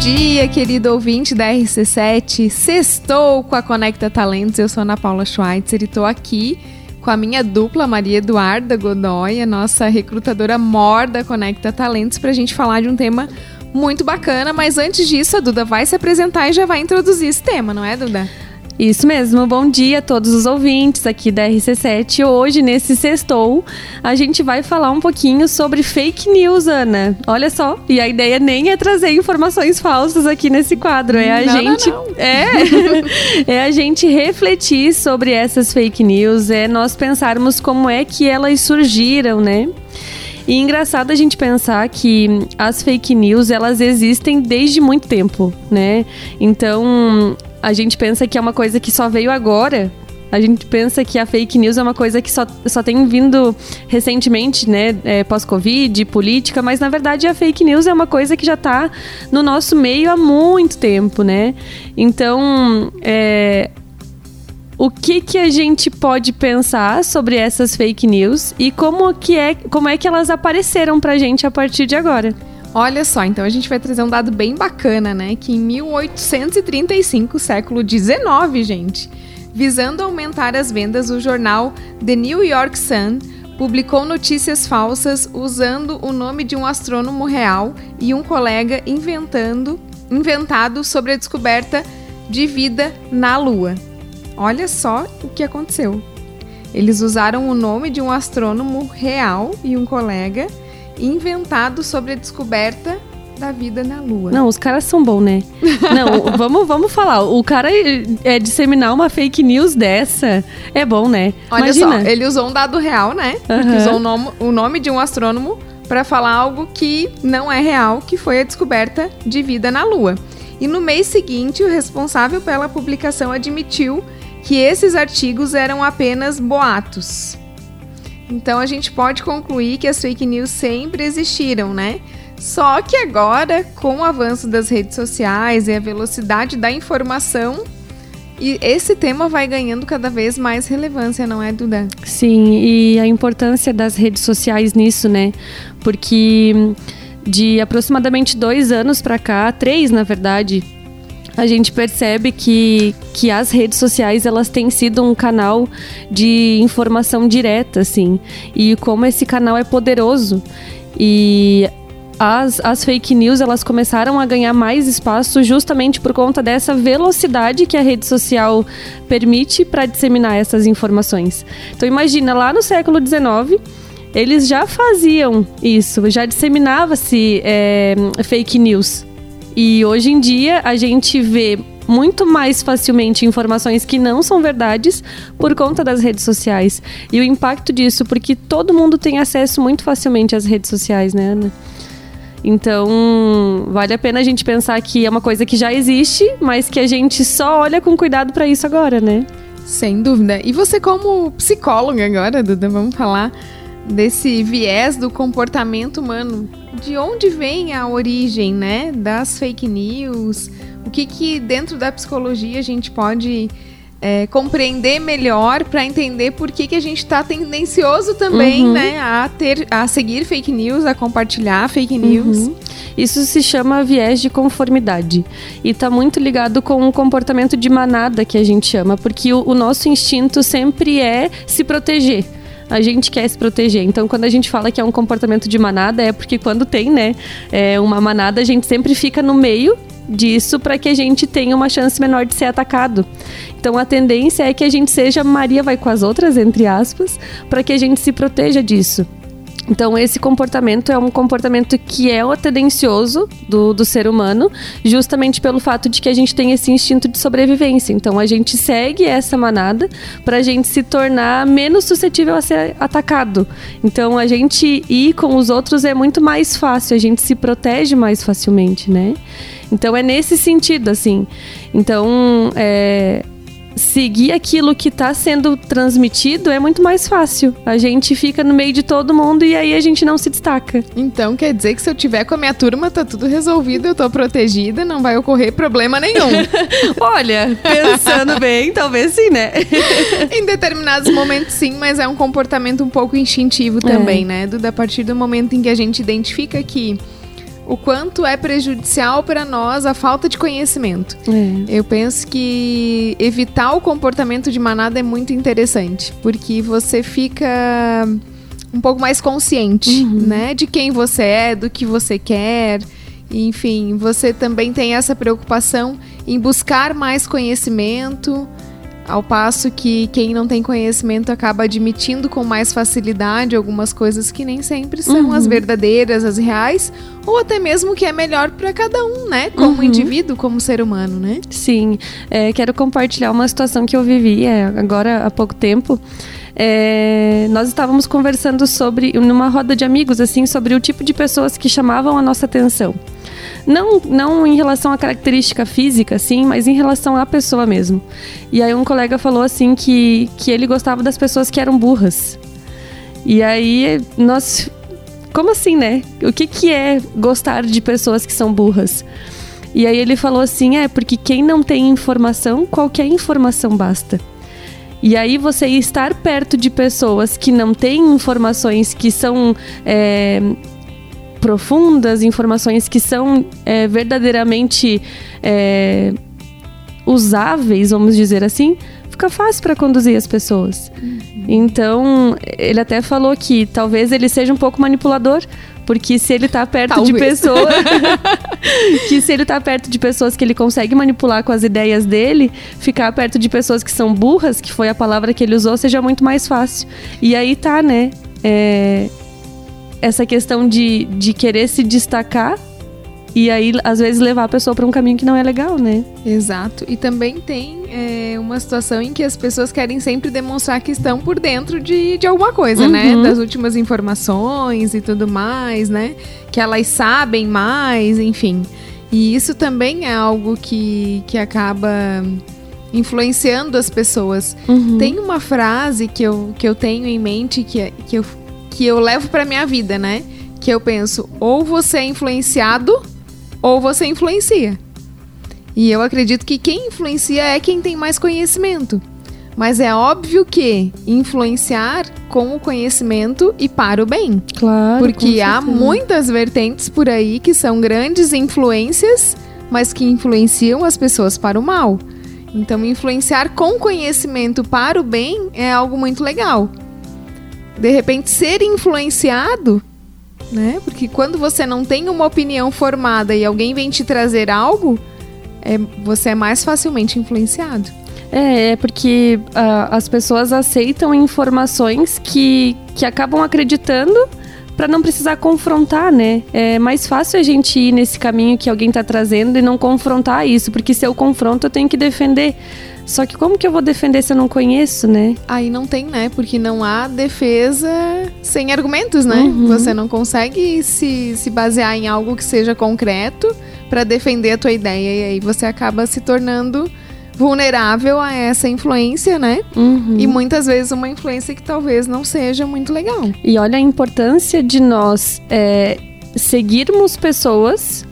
dia, querido ouvinte da RC7. Sextou com a Conecta Talentos. Eu sou Ana Paula Schweitzer e estou aqui com a minha dupla, Maria Eduarda Godoy, a nossa recrutadora mor da Conecta Talentos, para a gente falar de um tema muito bacana. Mas antes disso, a Duda vai se apresentar e já vai introduzir esse tema, não é, Duda? Isso mesmo, bom dia a todos os ouvintes aqui da RC7. Hoje, nesse sextou, a gente vai falar um pouquinho sobre fake news, Ana. Olha só, e a ideia nem é trazer informações falsas aqui nesse quadro, é a não, gente não, não. é é a gente refletir sobre essas fake news, é nós pensarmos como é que elas surgiram, né? E engraçado a gente pensar que as fake news, elas existem desde muito tempo, né? Então, a gente pensa que é uma coisa que só veio agora. A gente pensa que a fake news é uma coisa que só, só tem vindo recentemente, né? É, Pós-Covid, política, mas na verdade a fake news é uma coisa que já está no nosso meio há muito tempo, né? Então, é, o que, que a gente pode pensar sobre essas fake news e como, que é, como é que elas apareceram pra gente a partir de agora? Olha só, então a gente vai trazer um dado bem bacana, né? Que em 1835, século 19, gente, visando aumentar as vendas, o jornal The New York Sun publicou notícias falsas usando o nome de um astrônomo real e um colega inventando inventado sobre a descoberta de vida na Lua. Olha só o que aconteceu. Eles usaram o nome de um astrônomo real e um colega inventado sobre a descoberta da vida na Lua. Não, os caras são bons, né? Não, vamos, vamos falar. O cara é disseminar uma fake news dessa é bom, né? Olha Imagina. só, ele usou um dado real, né? Aham. usou o nome, o nome de um astrônomo para falar algo que não é real, que foi a descoberta de vida na Lua. E no mês seguinte, o responsável pela publicação admitiu que esses artigos eram apenas boatos. Então a gente pode concluir que as fake news sempre existiram, né? Só que agora, com o avanço das redes sociais e a velocidade da informação, e esse tema vai ganhando cada vez mais relevância, não é, Duda? Sim, e a importância das redes sociais nisso, né? Porque hum, de aproximadamente dois anos pra cá, três na verdade, a gente percebe que, que as redes sociais elas têm sido um canal de informação direta, assim, e como esse canal é poderoso. E as, as fake news elas começaram a ganhar mais espaço justamente por conta dessa velocidade que a rede social permite para disseminar essas informações. Então imagina lá no século XIX eles já faziam isso, já disseminava-se é, fake news. E hoje em dia a gente vê muito mais facilmente informações que não são verdades por conta das redes sociais. E o impacto disso, porque todo mundo tem acesso muito facilmente às redes sociais, né, Ana? Então, vale a pena a gente pensar que é uma coisa que já existe, mas que a gente só olha com cuidado para isso agora, né? Sem dúvida. E você, como psicóloga agora, Duda, vamos falar desse viés do comportamento humano. De onde vem a origem, né, das fake news? O que que dentro da psicologia a gente pode é, compreender melhor para entender por que, que a gente está tendencioso também, Uhum. né, a ter, a seguir fake news, a compartilhar fake news. Uhum. Isso se chama viés de conformidade. E está muito ligado com o comportamento de manada que a gente chama, porque o, o nosso instinto sempre é se proteger. A gente quer se proteger. Então, quando a gente fala que é um comportamento de manada, é porque quando tem, né, é, uma manada, a gente sempre fica no meio disso para que a gente tenha uma chance menor de ser atacado. Então a tendência é que a gente seja Maria vai com as outras, entre aspas, para que a gente se proteja disso. Então, esse comportamento é um comportamento que é o tendencioso do, do ser humano, justamente pelo fato de que a gente tem esse instinto de sobrevivência. Então, a gente segue essa manada para a gente se tornar menos suscetível a ser atacado. Então, a gente ir com os outros é muito mais fácil, a gente se protege mais facilmente, né? Então, é nesse sentido, assim. Então, é, seguir aquilo que está sendo transmitido é muito mais fácil. A gente fica no meio de todo mundo e aí a gente não se destaca. Então quer dizer que se eu tiver com a minha turma, tá tudo resolvido, eu tô protegida, não vai ocorrer problema nenhum. Olha, pensando bem, talvez sim, né? em determinados momentos sim, mas é um comportamento um pouco instintivo também, né? Duda, a partir do momento em que a gente identifica que o quanto é prejudicial para nós a falta de conhecimento. É. Eu penso que evitar o comportamento de manada é muito interessante, porque você fica um pouco mais consciente, uhum. né, de quem você é, do que você quer. Enfim, você também tem essa preocupação em buscar mais conhecimento, ao passo que quem não tem conhecimento acaba admitindo com mais facilidade algumas coisas que nem sempre são uhum. as verdadeiras, as reais, ou até mesmo que é melhor para cada um, né? Como uhum. indivíduo, como ser humano, né? Sim. É, quero compartilhar uma situação que eu vivi é, agora há pouco tempo. É, nós estávamos conversando sobre, numa roda de amigos, assim, sobre o tipo de pessoas que chamavam a nossa atenção. Não, não em relação à característica física, assim, mas em relação à pessoa mesmo. E aí um colega falou assim que, que ele gostava das pessoas que eram burras. E aí nós. Como assim, né? O que, que é gostar de pessoas que são burras? E aí ele falou assim: é, porque quem não tem informação, qualquer informação basta. E aí você estar perto de pessoas que não têm informações que são é, profundas, informações que são é, verdadeiramente é, usáveis, vamos dizer assim, fica fácil para conduzir as pessoas. Uhum. Então, ele até falou que talvez ele seja um pouco manipulador, porque se ele tá perto talvez. de pessoas. que se ele tá perto de pessoas que ele consegue manipular com as ideias dele, ficar perto de pessoas que são burras, que foi a palavra que ele usou, seja muito mais fácil. E aí tá, né? É, essa questão de, de querer se destacar e aí, às vezes, levar a pessoa para um caminho que não é legal, né? Exato. E também tem é, uma situação em que as pessoas querem sempre demonstrar que estão por dentro de, de alguma coisa, né? uhum. né? Das últimas informações e tudo mais, né? Que elas sabem mais, enfim. E isso também é algo que, que acaba influenciando as pessoas. Uhum. Tem uma frase que eu, que eu tenho em mente que, que eu que eu levo para minha vida, né? Que eu penso, ou você é influenciado ou você influencia. E eu acredito que quem influencia é quem tem mais conhecimento. Mas é óbvio que influenciar com o conhecimento e para o bem. Claro. Porque há muitas vertentes por aí que são grandes influências, mas que influenciam as pessoas para o mal. Então, influenciar com conhecimento para o bem é algo muito legal de repente ser influenciado, né? Porque quando você não tem uma opinião formada e alguém vem te trazer algo, é, você é mais facilmente influenciado. É, é porque uh, as pessoas aceitam informações que, que acabam acreditando para não precisar confrontar, né? É mais fácil a gente ir nesse caminho que alguém está trazendo e não confrontar isso, porque se eu confronto eu tenho que defender. Só que como que eu vou defender se eu não conheço, né? Aí não tem, né? Porque não há defesa sem argumentos, né? Uhum. Você não consegue se, se basear em algo que seja concreto para defender a tua ideia. E aí você acaba se tornando vulnerável a essa influência, né? Uhum. E muitas vezes uma influência que talvez não seja muito legal. E olha a importância de nós é, seguirmos pessoas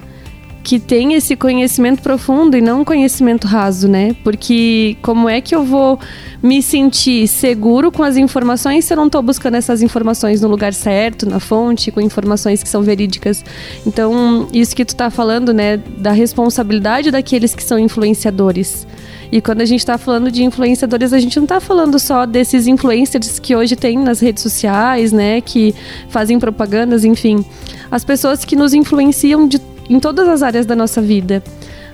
que tem esse conhecimento profundo e não conhecimento raso, né? Porque como é que eu vou me sentir seguro com as informações se eu não estou buscando essas informações no lugar certo, na fonte, com informações que são verídicas? Então, isso que tu está falando, né, da responsabilidade daqueles que são influenciadores. E quando a gente está falando de influenciadores, a gente não está falando só desses influencers que hoje tem nas redes sociais, né, que fazem propagandas, enfim. As pessoas que nos influenciam de em todas as áreas da nossa vida.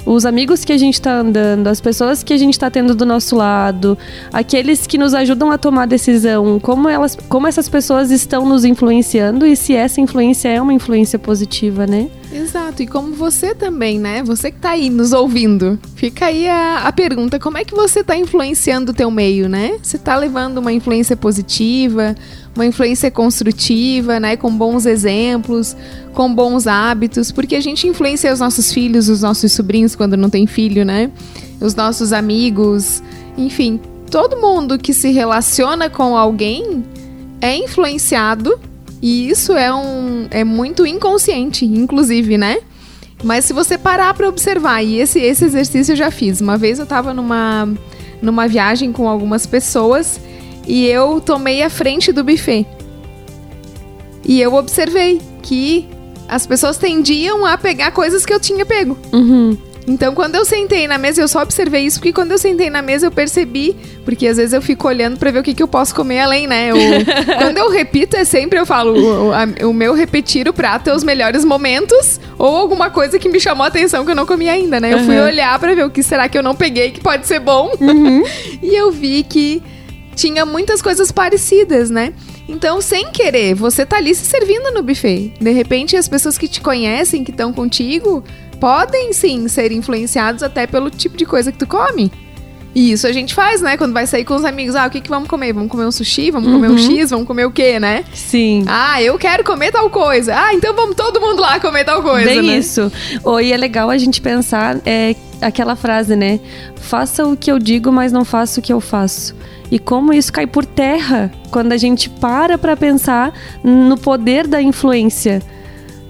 Os amigos que a gente está andando, as pessoas que a gente está tendo do nosso lado, aqueles que nos ajudam a tomar decisão, como, elas, como essas pessoas estão nos influenciando e se essa influência é uma influência positiva, né? Exato, e como você também, né? Você que está aí nos ouvindo, fica aí a, a pergunta: como é que você está influenciando o teu meio, né? Você está levando uma influência positiva, uma influência construtiva, né, com bons exemplos, com bons hábitos, porque a gente influencia os nossos filhos, os nossos sobrinhos quando não tem filho, né? Os nossos amigos, enfim, todo mundo que se relaciona com alguém é influenciado e isso é um é muito inconsciente, inclusive, né? Mas se você parar para observar, e esse, esse exercício eu já fiz. Uma vez eu estava numa, numa viagem com algumas pessoas e eu tomei a frente do buffet. E eu observei que as pessoas tendiam a pegar coisas que eu tinha pego. Uhum. Então, quando eu sentei na mesa, eu só observei isso, porque quando eu sentei na mesa, eu percebi, porque às vezes eu fico olhando pra ver o que, que eu posso comer além, né? Eu, quando eu repito, é sempre eu falo, o, a, o, meu repetir o prato é os melhores momentos, ou alguma coisa que me chamou a atenção que eu não comi ainda, né? Eu uhum. fui olhar pra ver o que será que eu não peguei que pode ser bom. Uhum. e eu vi que tinha muitas coisas parecidas, né? Então, sem querer, você tá ali se servindo no buffet. De repente, as pessoas que te conhecem, que estão contigo, podem sim ser influenciados até pelo tipo de coisa que tu come. E isso a gente faz, né? Quando vai sair com os amigos. Ah, o que, que vamos comer? Vamos comer um sushi? Vamos uhum. comer um uhum. X? Vamos comer o quê, né? Sim. Ah, eu quero comer tal coisa. Ah, então vamos todo mundo lá comer tal coisa, Bem né? isso. Oh, e é legal a gente pensar é, aquela frase, né? Faça o que eu digo, mas não faça o que eu faço. E como isso cai por terra quando a gente para para pensar no poder da influência.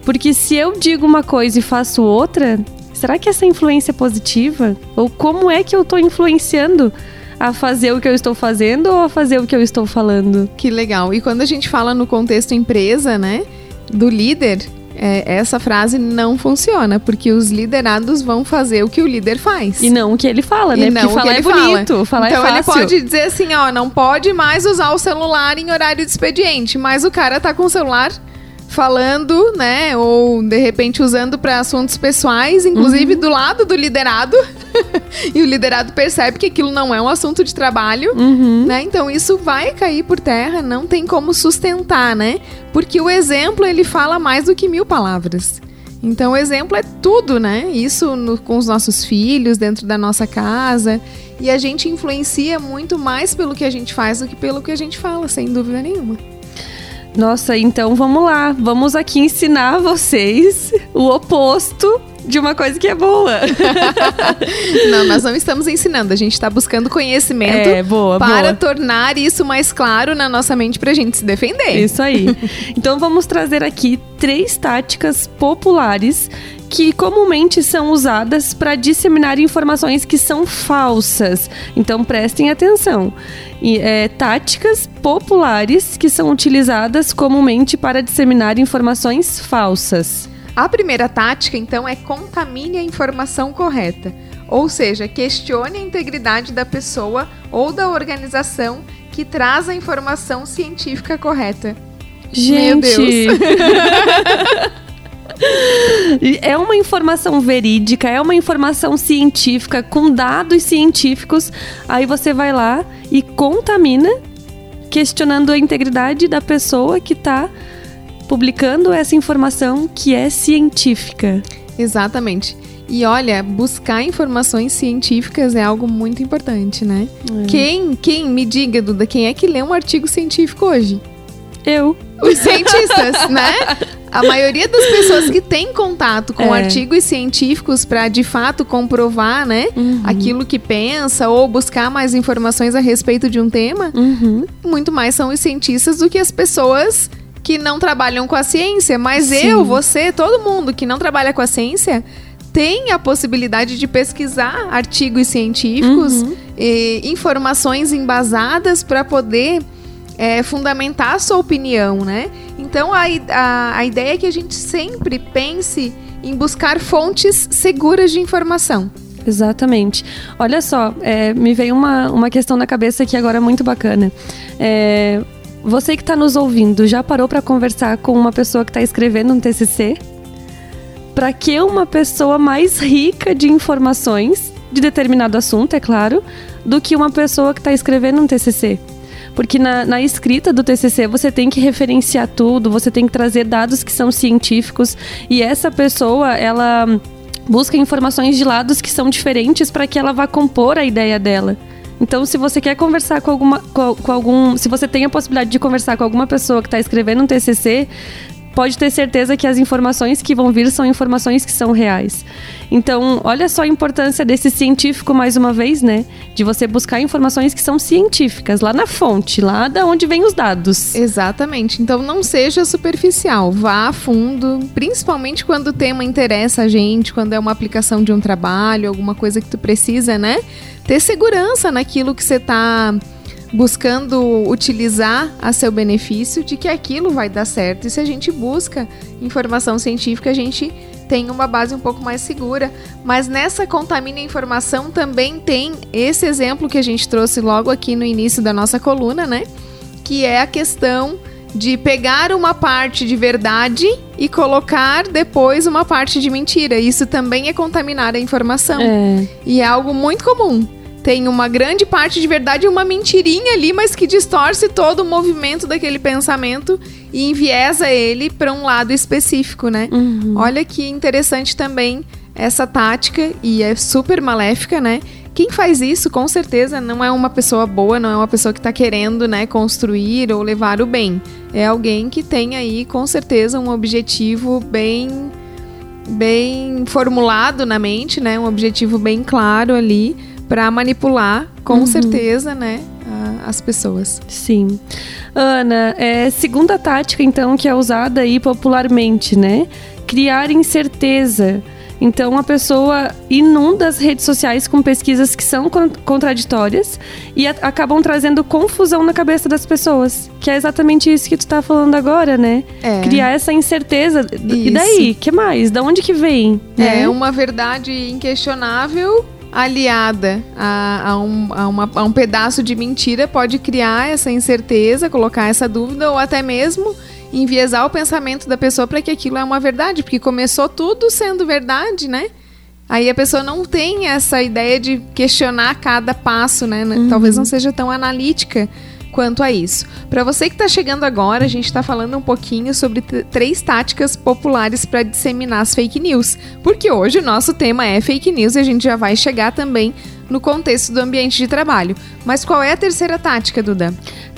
Porque se eu digo uma coisa e faço outra, será que essa influência é positiva? Ou como é que eu estou influenciando a fazer o que eu estou fazendo ou a fazer o que eu estou falando? Que legal. E quando a gente fala no contexto empresa, né, do líder, é, essa frase não funciona, porque os liderados vão fazer o que o líder faz. E não o que ele fala, né? E não porque falar é bonito, fala. falar é então é ele pode dizer assim, ó, não pode mais usar o celular em horário de expediente, mas o cara tá com o celular falando, né, ou de repente usando para assuntos pessoais, inclusive uhum. do lado do liderado. e o liderado percebe que aquilo não é um assunto de trabalho, uhum. né? Então isso vai cair por terra, não tem como sustentar, né? Porque o exemplo ele fala mais do que mil palavras. Então o exemplo é tudo, né? Isso no, com os nossos filhos, dentro da nossa casa. E a gente influencia muito mais pelo que a gente faz do que pelo que a gente fala, sem dúvida nenhuma. Nossa, então vamos lá. Vamos aqui ensinar vocês o oposto de uma coisa que é boa. não, nós não estamos ensinando, a gente está buscando conhecimento é, boa, para boa. tornar isso mais claro na nossa mente para a gente se defender. Isso aí. então vamos trazer aqui três táticas populares que comumente são usadas para disseminar informações que são falsas. Então prestem atenção. E, é, táticas populares que são utilizadas comumente para disseminar informações falsas. A primeira tática, então, é contamine a informação correta. Ou seja, questione a integridade da pessoa ou da organização que traz a informação científica correta. Gente! Meu Deus! É uma informação verídica, é uma informação científica, com dados científicos. Aí você vai lá e contamina, questionando a integridade da pessoa que está publicando essa informação que é científica. Exatamente. E olha, buscar informações científicas é algo muito importante, né? É. Quem, quem, me diga, Duda, quem é que lê um artigo científico hoje? Eu. Os cientistas, né? A maioria das pessoas que tem contato com é. artigos científicos para de fato comprovar, né, uhum. aquilo que pensa ou buscar mais informações a respeito de um tema, uhum. muito mais são os cientistas do que as pessoas que não trabalham com a ciência. Mas Sim. eu, você, todo mundo que não trabalha com a ciência tem a possibilidade de pesquisar artigos científicos, uhum. e informações embasadas para poder é, fundamentar a sua opinião, né? Então a, a, a ideia é que a gente sempre pense em buscar fontes seguras de informação. Exatamente. Olha só, é, me veio uma, uma questão na cabeça aqui agora muito bacana. É, você que está nos ouvindo, já parou para conversar com uma pessoa que está escrevendo um TCC? Para que uma pessoa mais rica de informações de determinado assunto, é claro, do que uma pessoa que está escrevendo um TCC? Porque na, na escrita do TCC você tem que referenciar tudo, você tem que trazer dados que são científicos e essa pessoa, ela busca informações de lados que são diferentes para que ela vá compor a ideia dela. Então, se você quer conversar com alguma, com, com, algum, se você tem a possibilidade de conversar com alguma pessoa que está escrevendo um TCC, pode ter certeza que as informações que vão vir são informações que são reais. Então, olha só a importância desse científico mais uma vez, né? De você buscar informações que são científicas, lá na fonte, lá da onde vêm os dados. Exatamente. Então, não seja superficial, vá a fundo, principalmente quando o tema interessa a gente, quando é uma aplicação de um trabalho, alguma coisa que tu precisa, né? Ter segurança naquilo que você está buscando utilizar a seu benefício de que aquilo vai dar certo. E se a gente busca informação científica, a gente tem uma base um pouco mais segura. Mas nessa contamina informação também tem esse exemplo que a gente trouxe logo aqui no início da nossa coluna, né? Que é a questão de pegar uma parte de verdade e colocar depois uma parte de mentira. Isso também é contaminar a informação. É. E é algo muito comum. Tem uma grande parte de verdade e uma mentirinha ali, mas que distorce todo o movimento daquele pensamento e enviesa ele para um lado específico, né? Uhum. Olha que interessante também essa tática e é super maléfica, né? Quem faz isso, com certeza, não é uma pessoa boa, não é uma pessoa que está querendo, né, construir ou levar o bem. É alguém que tem aí, com certeza, um objetivo bem, bem formulado na mente, né, um objetivo bem claro ali para manipular, com Uhum. certeza, né, as pessoas. Sim. Ana, é, segunda tática, então, que é usada aí popularmente, né? Criar incerteza. Então, a pessoa inunda as redes sociais com pesquisas que são con- contraditórias e acabam trazendo confusão na cabeça das pessoas. Que é exatamente isso que tu tá falando agora, né? É. Criar essa incerteza. E Isso. daí? que mais? Da onde que vem? né? É uma verdade inquestionável aliada a, a um, a, uma- a um pedaço de mentira pode criar essa incerteza, colocar essa dúvida ou até mesmo enviesar o pensamento da pessoa para que aquilo é uma verdade, porque começou tudo sendo verdade, né? Aí a pessoa não tem essa ideia de questionar cada passo, né? Talvez não seja tão analítica quanto a isso. Para você que está chegando agora, a gente está falando um pouquinho sobre três táticas populares para disseminar as fake news, porque hoje o nosso tema é fake news e a gente já vai chegar também no contexto do ambiente de trabalho. Mas qual é a terceira tática, Duda?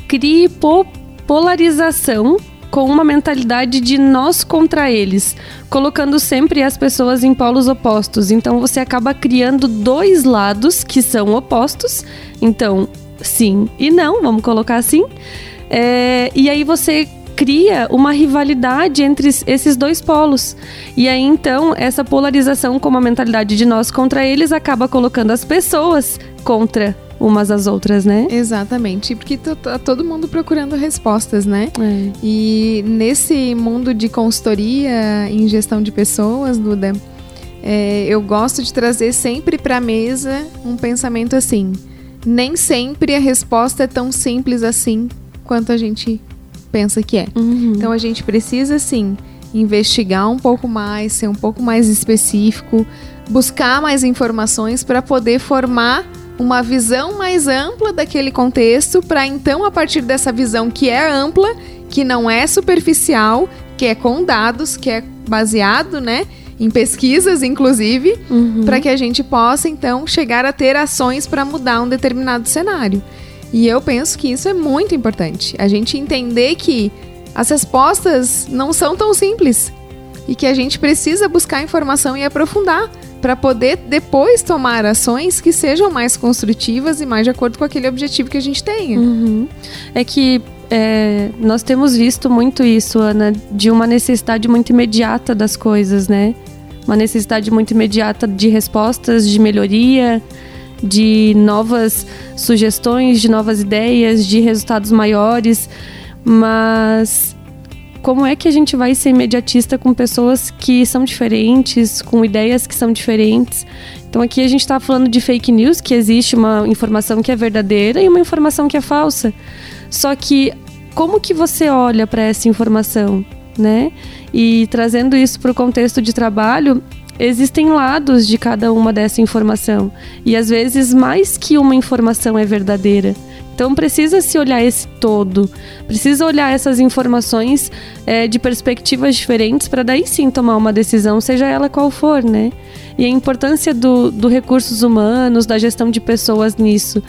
crie po- polarização com uma mentalidade de nós contra eles, colocando sempre as pessoas em polos opostos. Então você acaba criando dois lados que são opostos. Então, sim e não, vamos colocar assim. É, e aí você cria uma rivalidade entre es- esses dois polos. E aí então essa polarização com uma mentalidade de nós contra eles acaba colocando as pessoas contra umas às outras, né? Exatamente, porque tá tá todo mundo procurando respostas, né? É. E nesse mundo de consultoria em gestão de pessoas, Duda, é, eu gosto de trazer sempre para a mesa um pensamento assim. Nem sempre a resposta é tão simples assim quanto a gente pensa que é. Uhum. Então a gente precisa sim investigar um pouco mais, ser um pouco mais específico, buscar mais informações para poder formar uma visão mais ampla daquele contexto, para então a partir dessa visão que é ampla, que não é superficial, que é com dados, que é baseado, né, em pesquisas inclusive, Uhum. para que a gente possa então chegar a ter ações para mudar um determinado cenário. E eu penso que isso é muito importante. A gente entender que as respostas não são tão simples e que a gente precisa buscar informação e aprofundar para poder depois tomar ações que sejam mais construtivas e mais de acordo com aquele objetivo que a gente tenha. Uhum. É que é, nós temos visto muito isso, Ana, de uma necessidade muito imediata das coisas, né? Uma necessidade muito imediata de respostas, de melhoria, de novas sugestões, de novas ideias, de resultados maiores. Mas como é que a gente vai ser imediatista com pessoas que são diferentes, com ideias que são diferentes? Então aqui a gente está falando de fake news, que existe uma informação que é verdadeira e uma informação que é falsa. Só que como que você olha para essa informação, né? E trazendo isso para o contexto de trabalho, existem lados de cada uma dessa informação e às vezes mais que uma informação é verdadeira. Então precisa se olhar esse todo, precisa olhar essas informações é, de perspectivas diferentes para daí sim tomar uma decisão, seja ela qual for, né? E a importância do, do recursos humanos, da gestão de pessoas nisso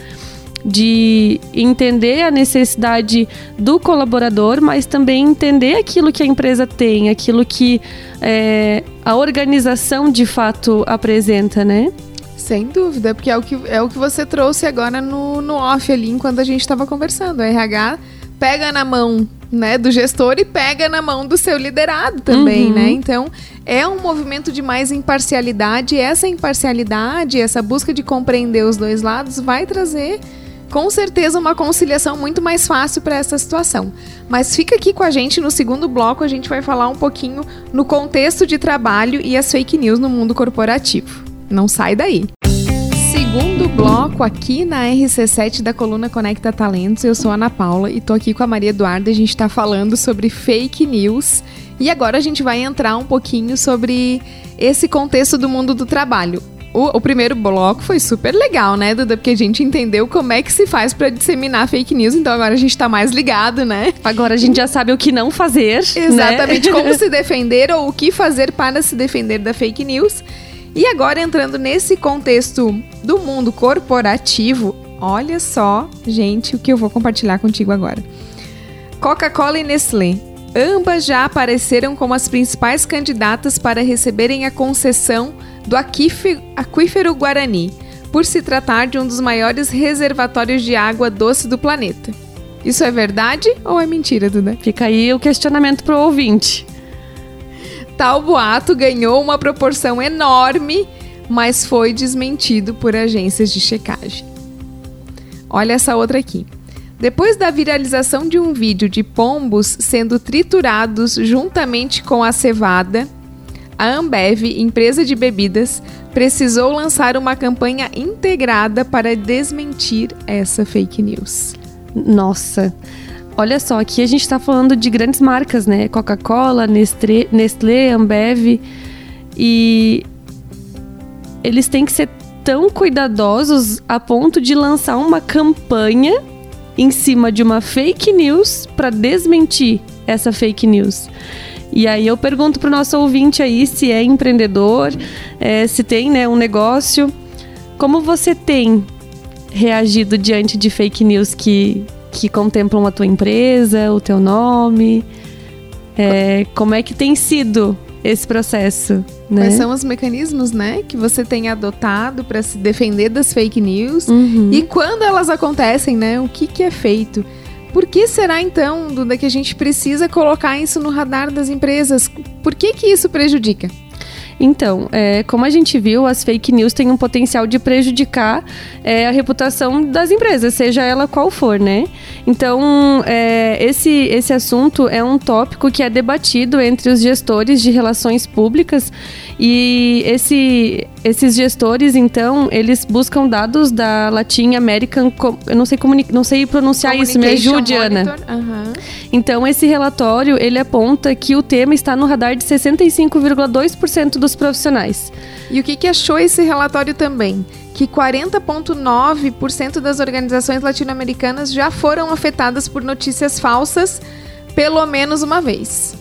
de entender a necessidade do colaborador, mas também entender aquilo que a empresa tem, aquilo que é, a organização de fato apresenta, né? Sem dúvida, porque é o que, é o que você trouxe agora no, no off ali, enquanto a gente estava conversando. A RH pega na mão né, do gestor e pega na mão do seu liderado também, Uhum. né? Então, é um movimento de mais imparcialidade. E essa imparcialidade, essa busca de compreender os dois lados vai trazer com certeza uma conciliação muito mais fácil para essa situação. Mas fica aqui com a gente no segundo bloco, a gente vai falar um pouquinho no contexto de trabalho e as fake news no mundo corporativo. Não sai daí. Segundo bloco aqui na RC7 da coluna Conecta Talentos, eu sou Ana Paula e tô aqui com a Maria Eduarda, a gente está falando sobre fake news. E agora a gente vai entrar um pouquinho sobre esse contexto do mundo do trabalho. O, o, primeiro bloco foi super legal, né, Duda? Porque a gente entendeu como é que se faz para disseminar fake news, então agora a gente tá mais ligado, né? Agora a gente já sabe o que não fazer. Né? Exatamente, né? como se defender ou o que fazer para se defender da fake news. E agora entrando nesse contexto do mundo corporativo, olha só, gente, o que eu vou compartilhar contigo agora. Coca-Cola e Nestlé Ambas já apareceram como as principais candidatas para receberem a concessão do aquífero Guarani, por se tratar de um dos maiores reservatórios de água doce do planeta. Isso é verdade ou é mentira, Duda? Fica aí o questionamento para o ouvinte. Tal boato ganhou uma proporção enorme, mas foi desmentido por agências de checagem. Olha essa outra aqui. Depois da viralização de um vídeo de pombos sendo triturados juntamente com a cevada, a Ambev, empresa de bebidas, precisou lançar uma campanha integrada para desmentir essa fake news. Nossa, olha só, aqui a gente está falando de grandes marcas, né? Coca-Cola, Nestlé, Nestlé, Ambev. E eles têm que ser tão cuidadosos a ponto de lançar uma campanha em cima de uma fake news para desmentir essa fake news. E aí eu pergunto para o nosso ouvinte aí se é empreendedor, é, se tem né, um negócio. Como você tem reagido diante de fake news que, que contemplam a tua empresa, o teu nome? É, como é que tem sido esse processo? Né? Quais são os mecanismos, né, que você tem adotado para se defender das fake news? Uhum. E quando elas acontecem, né, o que, que é feito? Por que será então, Duda, que a gente precisa colocar isso no radar das empresas? Por que, que isso prejudica? Então, é, como a gente viu, as fake news têm um potencial de prejudicar é, a reputação das empresas, seja ela qual for, né? Então, é, esse, esse assunto é um tópico que é debatido entre os gestores de relações públicas e esse, esses gestores, então, eles buscam dados da Latin American, eu não sei, não sei pronunciar isso, me ajude, Ana. Uhum. Então, esse relatório, ele aponta que o tema está no radar de 65,2% dos profissionais. E o que, que achou esse relatório também? Que 40,9% das organizações latino-americanas já foram afetadas por notícias falsas pelo menos uma vez.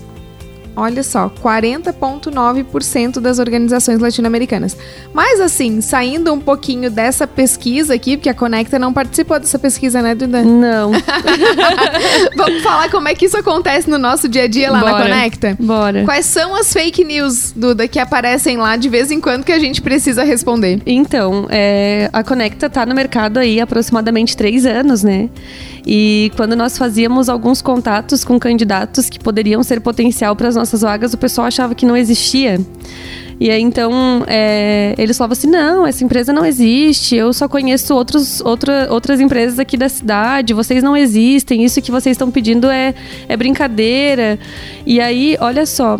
Olha só, 40,9% das organizações latino-americanas. Mas assim, saindo um pouquinho dessa pesquisa aqui, porque a Conecta não participou dessa pesquisa, né, Duda? Não. Vamos falar como é que isso acontece no nosso dia a dia lá Bora. na Conecta? Bora. Quais são as fake news, Duda, que aparecem lá de vez em quando que a gente precisa responder? Então, é, a Conecta tá no mercado aí há aproximadamente três anos, né? E quando nós fazíamos alguns contatos com candidatos que poderiam ser potencial para as nossas vagas, o pessoal achava que não existia. E aí, então, é, eles falavam assim: não, essa empresa não existe, eu só conheço outros, outra, outras empresas aqui da cidade, vocês não existem, isso que vocês estão pedindo é, é brincadeira. E aí, olha só,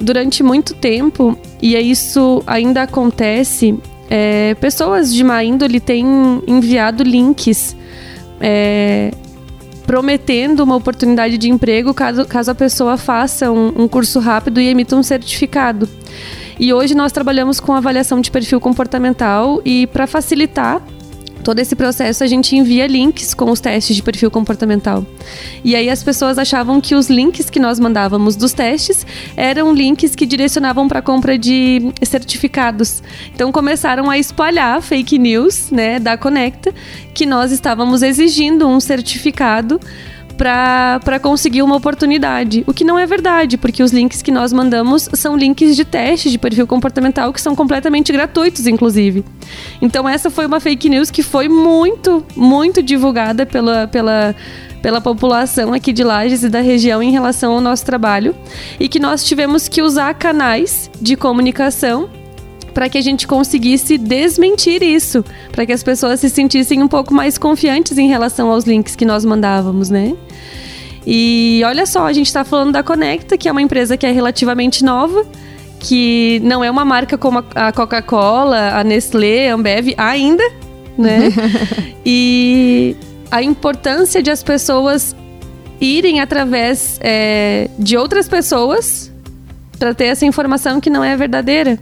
durante muito tempo, e isso ainda acontece, é, pessoas de má índole têm enviado links. É, prometendo uma oportunidade de emprego caso, caso a pessoa faça um, um curso rápido e emita um certificado. E hoje nós trabalhamos com avaliação de perfil comportamental e para facilitar todo esse processo a gente envia links com os testes de perfil comportamental. E aí as pessoas achavam que os links que nós mandávamos dos testes eram links que direcionavam para compra de certificados. Então começaram a espalhar fake news, né, da Conecta, que nós estávamos exigindo um certificado para conseguir uma oportunidade. O que não é verdade, porque os links que nós mandamos são links de teste de perfil comportamental que são completamente gratuitos, inclusive. Então, essa foi uma fake news que foi muito, muito divulgada pela, pela, pela população aqui de Lages e da região em relação ao nosso trabalho e que nós tivemos que usar canais de comunicação para que a gente conseguisse desmentir isso, para que as pessoas se sentissem um pouco mais confiantes em relação aos links que nós mandávamos, né? E olha só, a gente está falando da Conecta, que é uma empresa que é relativamente nova, que não é uma marca como a Coca-Cola, a Nestlé, a Ambev ainda, né? e a importância de as pessoas irem através é, de outras pessoas para ter essa informação que não é verdadeira.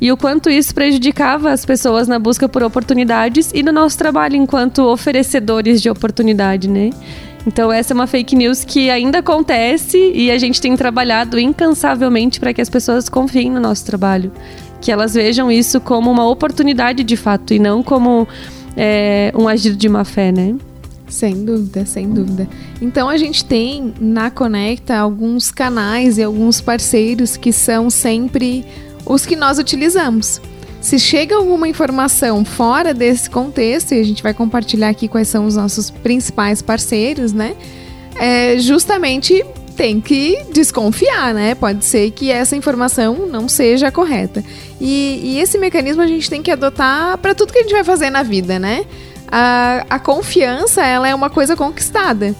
E o quanto isso prejudicava as pessoas na busca por oportunidades e no nosso trabalho enquanto oferecedores de oportunidade, né? Então essa é uma fake news que ainda acontece e a gente tem trabalhado incansavelmente para que as pessoas confiem no nosso trabalho, que elas vejam isso como uma oportunidade de fato e não como é, um agir de má fé, né? Sem dúvida, sem dúvida. Então a gente tem na Conecta alguns canais e alguns parceiros que são sempre os que nós utilizamos. Se chega alguma informação fora desse contexto, e a gente vai compartilhar aqui quais são os nossos principais parceiros, né? É, justamente tem que desconfiar, né? Pode ser que essa informação não seja correta. E, e esse mecanismo a gente tem que adotar para tudo que a gente vai fazer na vida, né? A, a confiança, ela é uma coisa conquistada,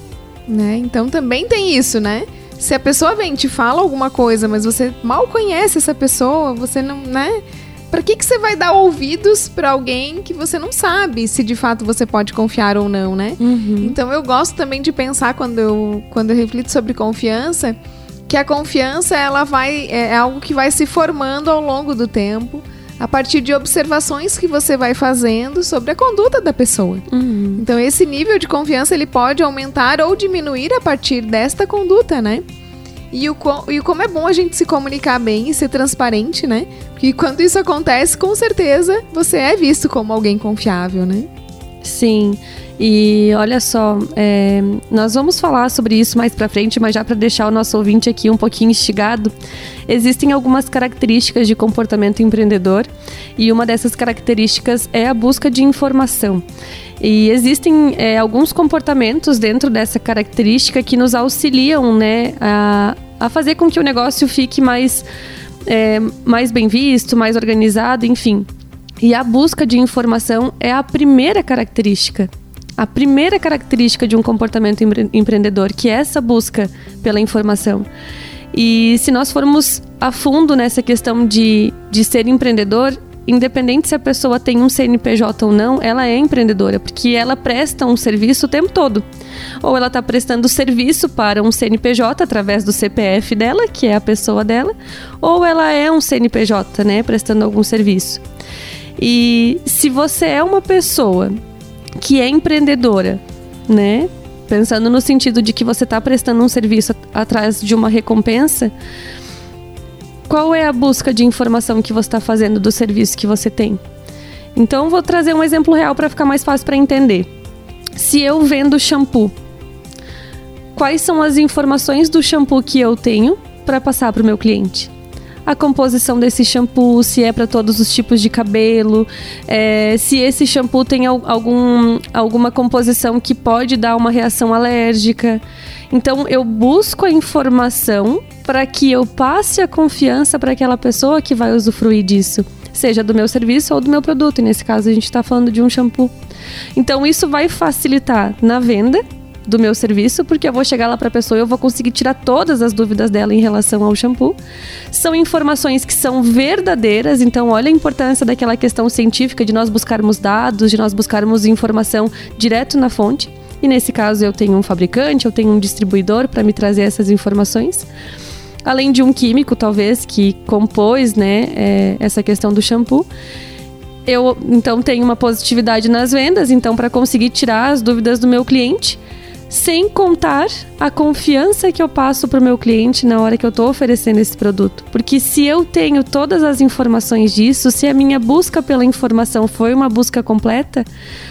né? Então também tem isso, né? Se a pessoa vem te fala alguma coisa, mas você mal conhece essa pessoa, você não, né? Para que, que você vai dar ouvidos para alguém que você não sabe se de fato você pode confiar ou não, né? Uhum. Então eu gosto também de pensar quando eu, quando eu reflito sobre confiança, que a confiança ela vai é, é algo que vai se formando ao longo do tempo a partir de observações que você vai fazendo sobre a conduta da pessoa. Uhum. Então esse nível de confiança ele pode aumentar ou diminuir a partir desta conduta, né? E o, e como é bom a gente se comunicar bem e ser transparente, né? Porque quando isso acontece, com certeza você é visto como alguém confiável, né? Sim. E olha só, é, nós vamos falar sobre isso mais para frente, mas já para deixar o nosso ouvinte aqui um pouquinho instigado, existem algumas características de comportamento empreendedor e uma dessas características é a busca de informação. E existem é, alguns comportamentos dentro dessa característica que nos auxiliam né, a, a fazer com que o negócio fique mais, é, mais bem visto, mais organizado, enfim. E a busca de informação é a primeira característica. A primeira característica de um comportamento empre empreendedor, que é essa busca pela informação. E se nós formos a fundo nessa questão de, de ser empreendedor, independente se a pessoa tem um CNPJ ou não, ela é empreendedora, porque ela presta um serviço o tempo todo. Ou ela está prestando serviço para um CNPJ através do CPF dela, que é a pessoa dela, ou ela é um CNPJ, né, prestando algum serviço. E se você é uma pessoa que é empreendedora, né, pensando no sentido de que você está prestando um serviço atrás de uma recompensa, qual é a busca de informação que você está fazendo do serviço que você tem? Então, vou trazer um exemplo real para ficar mais fácil para entender. Se eu vendo shampoo, quais são as informações do shampoo que eu tenho para passar para o meu cliente? A composição desse shampoo, se é para todos os tipos de cabelo, é, se esse shampoo tem algum, alguma composição que pode dar uma reação alérgica. Então eu busco a informação para que eu passe a confiança para aquela pessoa que vai usufruir disso, seja do meu serviço ou do meu produto. E nesse caso a gente está falando de um shampoo. Então isso vai facilitar na venda do meu serviço, porque eu vou chegar lá para a pessoa e eu vou conseguir tirar todas as dúvidas dela em relação ao shampoo. São informações que são verdadeiras, então olha a importância daquela questão científica de nós buscarmos dados, de nós buscarmos informação direto na fonte. E nesse caso eu tenho um fabricante, eu tenho um distribuidor para me trazer essas informações. Além de um químico, talvez, que compôs né, é, essa questão do shampoo eu então tenho uma positividade nas vendas, então para conseguir tirar as dúvidas do meu cliente, sem contar a confiança que eu passo para o meu cliente na hora que eu estou oferecendo esse produto. Porque se eu tenho todas as informações disso, se a minha busca pela informação foi uma busca completa,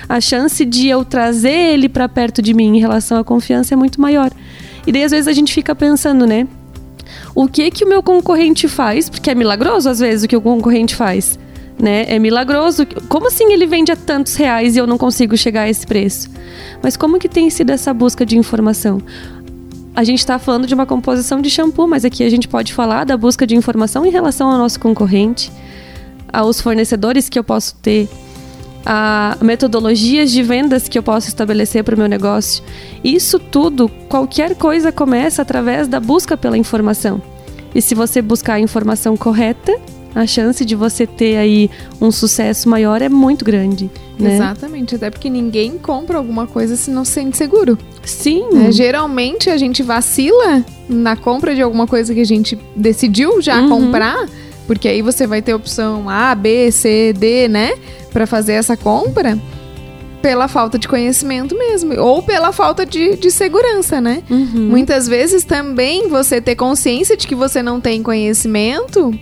a chance de eu trazer ele para perto de mim em relação à confiança é muito maior. E daí às vezes a gente fica pensando, né? O que que o meu concorrente faz? Porque é milagroso às vezes o que o concorrente faz né? É milagroso. Como assim ele vende a tantos reais e eu não consigo chegar a esse preço? Mas como que tem sido essa busca de informação? A gente está falando de uma composição de shampoo, mas aqui a gente pode falar da busca de informação em relação ao nosso concorrente. aos fornecedores que eu posso ter, a metodologias de vendas que eu posso estabelecer para o meu negócio. Isso tudo, qualquer coisa começa através da busca pela informação. E se você buscar a informação correta, a chance de você ter aí um sucesso maior é muito grande. Né? Exatamente, até porque ninguém compra alguma coisa se não se sente seguro. Sim. É, geralmente a gente vacila na compra de alguma coisa que a gente decidiu já uhum. comprar, porque aí você vai ter opção A, B, C, D, né? Para fazer essa compra pela falta de conhecimento mesmo, ou pela falta de, de segurança, né? Uhum. Muitas vezes também você ter consciência de que você não tem conhecimento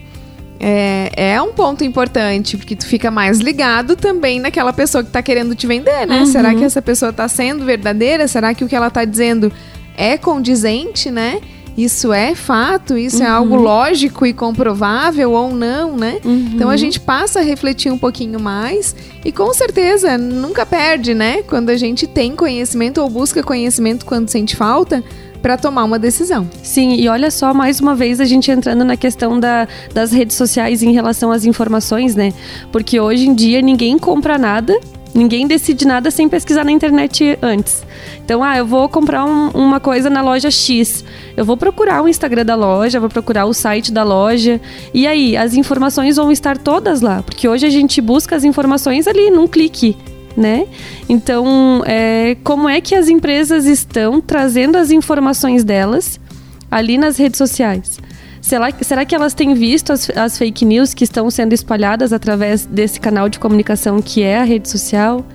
é, é um ponto importante, porque tu fica mais ligado também naquela pessoa que tá querendo te vender, né? Uhum. Será que essa pessoa tá sendo verdadeira? Será que o que ela tá dizendo é condizente, né? Isso é fato? Isso uhum. é algo lógico e comprovável ou não, né? Uhum. Então a gente passa a refletir um pouquinho mais e com certeza nunca perde, né? Quando a gente tem conhecimento ou busca conhecimento quando sente falta, para tomar uma decisão. Sim, e olha só, mais uma vez a gente entrando na questão da, das redes sociais em relação às informações, né? Porque hoje em dia ninguém compra nada Ninguém decide nada sem pesquisar na internet antes. Então, ah, eu vou comprar um, uma coisa na loja X. Eu vou procurar o Instagram da loja, vou procurar o site da loja. E aí, as informações vão estar todas lá. Porque hoje a gente busca as informações ali num clique né? Então, é, como é que as empresas estão trazendo as informações delas ali nas redes sociais? Será, será que elas têm visto as, as fake news que estão sendo espalhadas através desse canal de comunicação que é a rede social?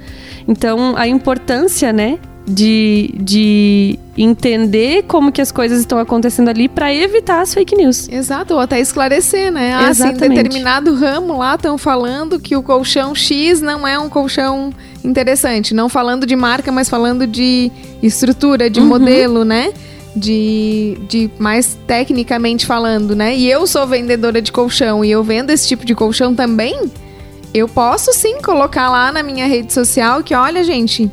Então, a importância, né, de, de entender como que as coisas estão acontecendo ali para evitar as fake news. Exato, ou até esclarecer, né? Ah, assim, determinado ramo lá estão falando que o colchão X não é um colchão interessante. Não falando de marca, mas falando de estrutura, de uhum. modelo, né? De, de mais tecnicamente falando, né? E eu sou vendedora de colchão e eu vendo esse tipo de colchão também. Eu posso sim colocar lá na minha rede social que, olha, gente,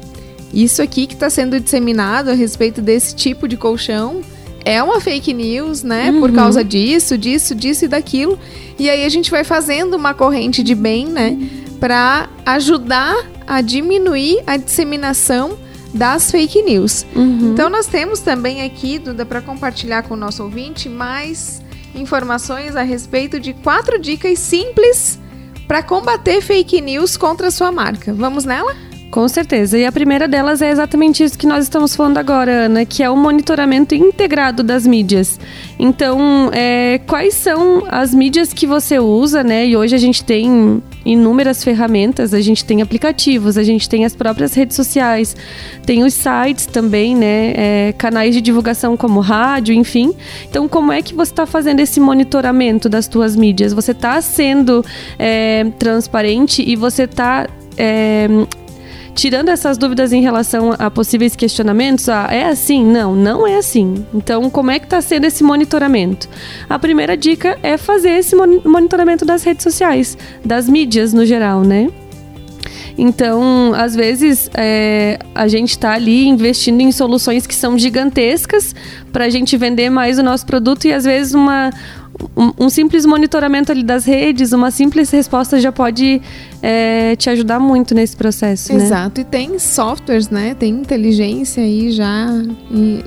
isso aqui que está sendo disseminado a respeito desse tipo de colchão é uma fake news, né? Uhum. Por causa disso, disso, disso e daquilo. E aí a gente vai fazendo uma corrente de bem, né? Para ajudar a diminuir a disseminação das fake news. Uhum. Então nós temos também aqui, Duda, para compartilhar com o nosso ouvinte mais informações a respeito de quatro dicas simples para combater fake news contra a sua marca. Vamos nela? Com certeza. E a primeira delas é exatamente isso que nós estamos falando agora, Ana, que é o monitoramento integrado das mídias. Então, é, quais são as mídias que você usa, né? E hoje a gente tem inúmeras ferramentas, a gente tem aplicativos, a gente tem as próprias redes sociais, tem os sites também, né? É, canais de divulgação como rádio, enfim. Então, como é que você está fazendo esse monitoramento das tuas mídias? Você está sendo é, transparente e você está é, tirando essas dúvidas em relação a possíveis questionamentos, ah, é assim? Não, não é assim. Então, como é que está sendo esse monitoramento? A primeira dica é fazer esse monitoramento das redes sociais, das mídias no geral, né? Então, às vezes, é, a gente está ali investindo em soluções que são gigantescas para a gente vender mais o nosso produto e, às vezes, uma, um, um, simples monitoramento ali das redes, uma simples resposta já pode é, te ajudar muito nesse processo. Né? Exato, né? e tem softwares, né? Tem inteligência aí já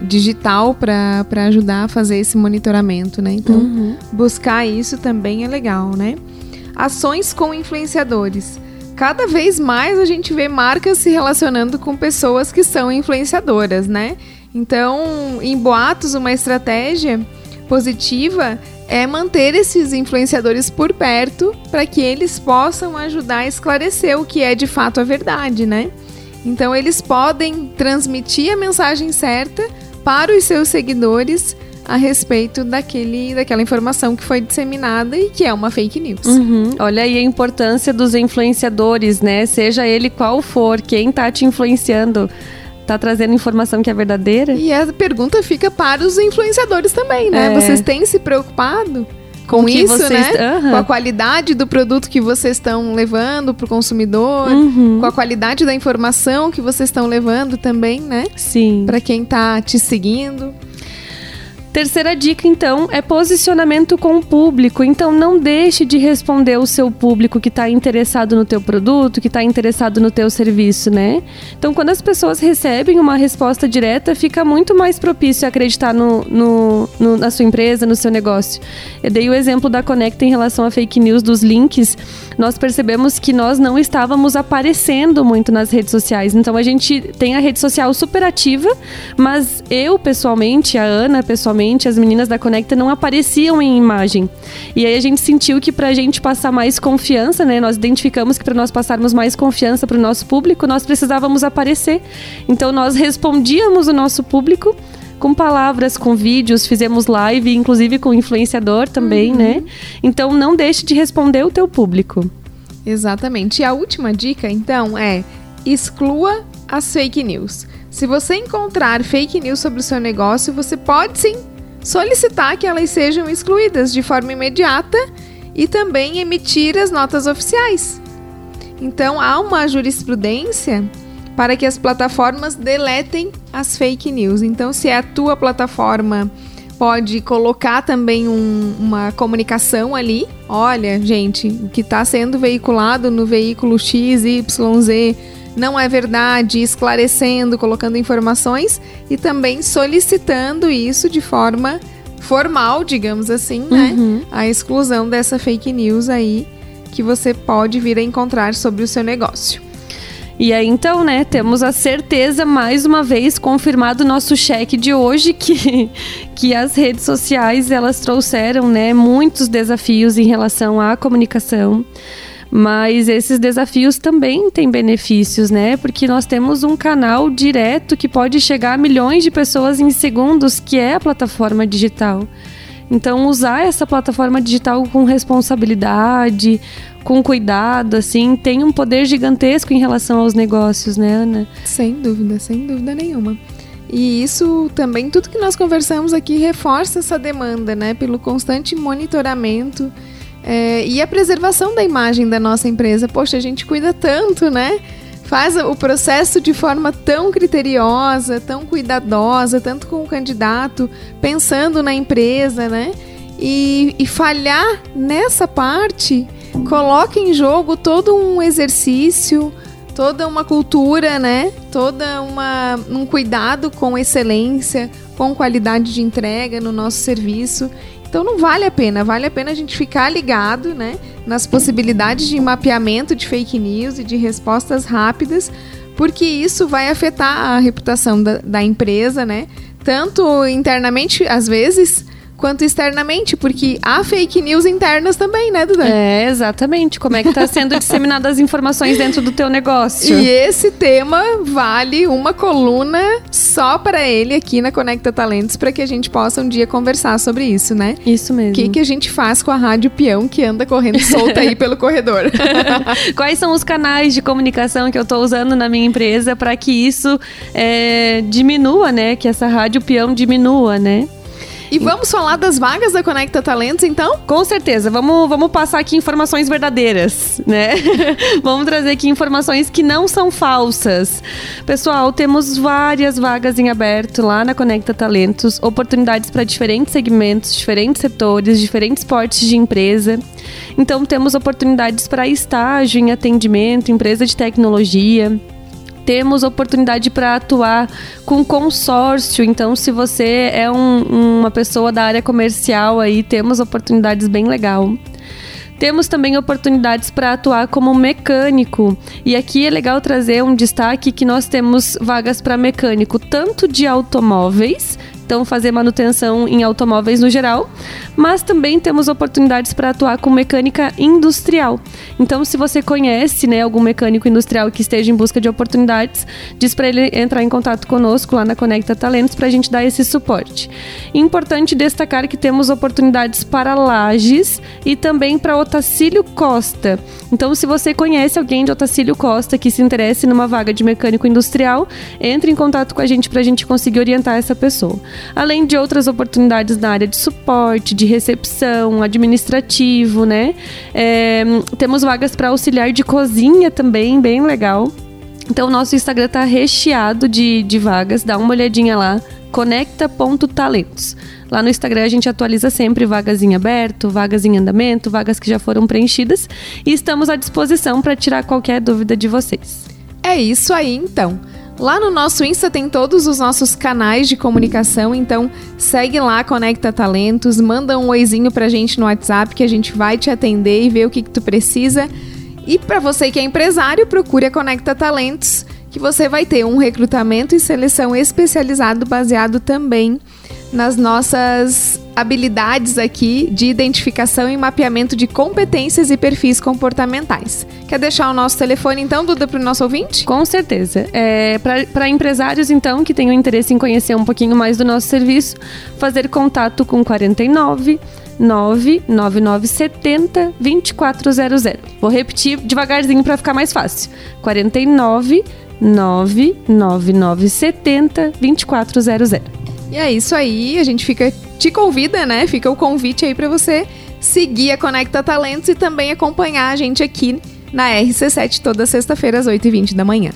digital para ajudar a fazer esse monitoramento, né? Então, uhum. buscar isso também é legal, né? Ações com influenciadores. Cada vez mais a gente vê marcas se relacionando com pessoas que são influenciadoras, né? Então, em boatos, uma estratégia positiva é manter esses influenciadores por perto para que eles possam ajudar a esclarecer o que é de fato a verdade, né? Então eles podem transmitir a mensagem certa para os seus seguidores a respeito daquele, daquela informação que foi disseminada e que é uma fake news. Uhum. Olha aí a importância dos influenciadores, né? Seja ele qual for, quem está te influenciando tá trazendo informação que é verdadeira. E a pergunta fica para os influenciadores também, né? É. Vocês têm se preocupado com, com isso, vocês... né? Uhum. Com a qualidade do produto que vocês estão levando para o consumidor, uhum. com a qualidade da informação que vocês estão levando também, né? Sim. Para quem está te seguindo. Terceira dica, então, é posicionamento com o público. Então, não deixe de responder o seu público que está interessado no teu produto, que está interessado no teu serviço, né? Então, quando as pessoas recebem uma resposta direta, fica muito mais propício a acreditar no, no, no, na sua empresa, no seu negócio. Eu dei o exemplo da Conecta em relação a fake news dos links. Nós percebemos que nós não estávamos aparecendo muito nas redes sociais. Então, a gente tem a rede social super ativa, mas eu, pessoalmente, a Ana, pessoalmente, as meninas da Conecta não apareciam em imagem. E aí a gente sentiu que para a gente passar mais confiança, né? Nós identificamos que para nós passarmos mais confiança para o nosso público, nós precisávamos aparecer. Então nós respondíamos o nosso público com palavras, com vídeos, fizemos live, inclusive com influenciador também, uhum. né? Então não deixe de responder o teu público. Exatamente. E a última dica, então, é exclua as fake news. Se você encontrar fake news sobre o seu negócio, você pode sim solicitar que elas sejam excluídas de forma imediata e também emitir as notas oficiais. Então, há uma jurisprudência para que as plataformas deletem as fake news. Então, se é a tua plataforma pode colocar também um, uma comunicação ali. Olha, gente, o que está sendo veiculado no veículo XYZ não é verdade, esclarecendo, colocando informações e também solicitando isso de forma formal, digamos assim, né? Uhum. A exclusão dessa fake news aí que você pode vir a encontrar sobre o seu negócio. E aí, então, né, temos a certeza, mais uma vez, confirmado o nosso cheque de hoje, que, que as redes sociais, elas trouxeram, né, muitos desafios em relação à comunicação. Mas esses desafios também têm benefícios, né? Porque nós temos um canal direto que pode chegar a milhões de pessoas em segundos, que é a plataforma digital. Então, usar essa plataforma digital com responsabilidade, com cuidado, assim, tem um poder gigantesco em relação aos negócios, né, Ana? Sem dúvida, sem dúvida nenhuma. E isso também, tudo que nós conversamos aqui reforça essa demanda, né, pelo constante monitoramento é, e a preservação da imagem da nossa empresa. Poxa, a gente cuida tanto, né? Faz o processo de forma tão criteriosa, tão cuidadosa, tanto com o candidato, pensando na empresa, né? E, e falhar nessa parte coloca em jogo todo um exercício, toda uma cultura, né? Toda uma um cuidado com excelência, com qualidade de entrega no nosso serviço. Então não vale a pena, vale a pena a gente ficar ligado, né, nas possibilidades de mapeamento de fake news e de respostas rápidas, porque isso vai afetar a reputação da, da empresa, né? Tanto internamente, às vezes, quanto externamente, porque há fake news internas também, né, Duda? É, exatamente. Como é que está sendo disseminadas as informações dentro do teu negócio? E esse tema vale uma coluna só para ele aqui na Conecta Talentos, para que a gente possa um dia conversar sobre isso, né? Isso mesmo. O que, que a gente faz com a rádio peão que anda correndo solta aí pelo corredor? Quais são os canais de comunicação que eu estou usando na minha empresa para que isso é, diminua, né? Que essa rádio peão diminua, né? E vamos falar das vagas da Conecta Talentos, então? Com certeza. Vamos, vamos passar aqui informações verdadeiras, né? vamos trazer aqui informações que não são falsas. Pessoal, temos várias vagas em aberto lá na Conecta Talentos, oportunidades para diferentes segmentos, diferentes setores, diferentes portes de empresa. Então, temos oportunidades para estágio em atendimento, empresa de tecnologia temos oportunidade para atuar com consórcio. Então, se você é um, uma pessoa da área comercial aí, temos oportunidades bem legal. Temos também oportunidades para atuar como mecânico. E aqui é legal trazer um destaque que nós temos vagas para mecânico tanto de automóveis então fazer manutenção em automóveis no geral, mas também temos oportunidades para atuar com mecânica industrial. Então, se você conhece né, algum mecânico industrial que esteja em busca de oportunidades, diz para ele entrar em contato conosco lá na Conecta Talentos para a gente dar esse suporte. Importante destacar que temos oportunidades para Lages e também para Otacílio Costa. Então, se você conhece alguém de Otacílio Costa que se interesse numa vaga de mecânico industrial, entre em contato com a gente para a gente conseguir orientar essa pessoa além de outras oportunidades na área de suporte, de recepção, administrativo, né? É, temos vagas para auxiliar de cozinha também, bem legal. Então o nosso Instagram tá recheado de, de vagas, dá uma olhadinha lá, conecta.talentos. Lá no Instagram a gente atualiza sempre vagas em aberto, vagas em andamento, vagas que já foram preenchidas e estamos à disposição para tirar qualquer dúvida de vocês. É isso aí então. Lá no nosso Insta tem todos os nossos canais de comunicação, então segue lá, Conecta Talentos, manda um oizinho pra gente no WhatsApp que a gente vai te atender e ver o que, que tu precisa. E para você que é empresário, procure a Conecta Talentos, que você vai ter um recrutamento e seleção especializado baseado também nas nossas habilidades aqui de identificação e mapeamento de competências e perfis comportamentais. Quer deixar o nosso telefone, então, Duda, para o nosso ouvinte? Com certeza. É, para empresários, então, que tenham interesse em conhecer um pouquinho mais do nosso serviço, fazer contato com 49 99970 2400. Vou repetir devagarzinho para ficar mais fácil. 49 99970 2400. E é isso aí, a gente fica te convida, né? Fica o convite aí para você seguir a Conecta Talentos e também acompanhar a gente aqui na RC7 toda sexta-feira às 8h20 da manhã.